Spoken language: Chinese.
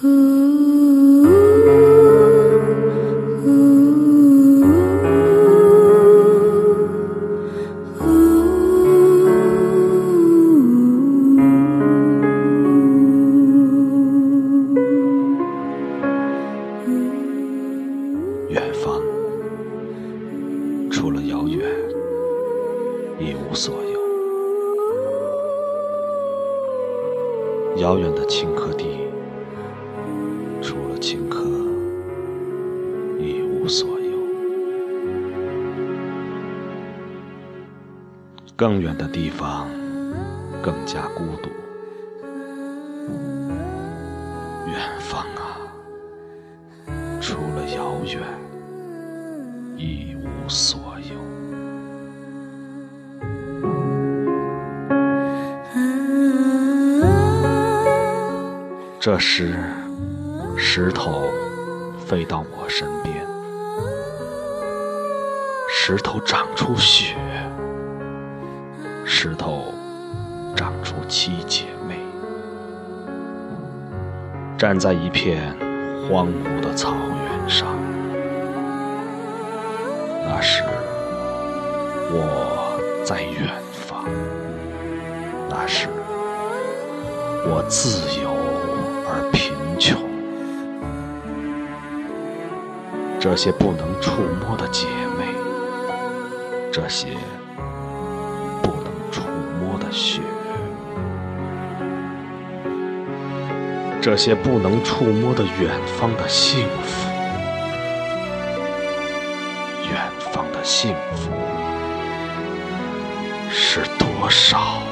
远方，除了遥远，一无所有。遥远的青稞地，所有。更远的地方，更加孤独。远方啊，除了遥远，一无所有。这时，石头飞到我身边，石头长出雪，石头长出七姐妹，站在一片荒芜的草原上。那时，我在远方，那时，我自由而贫穷。这些不能触摸的姐妹，这些不能触摸的雪，这些不能触摸的远方的幸福，远方的幸福是多少？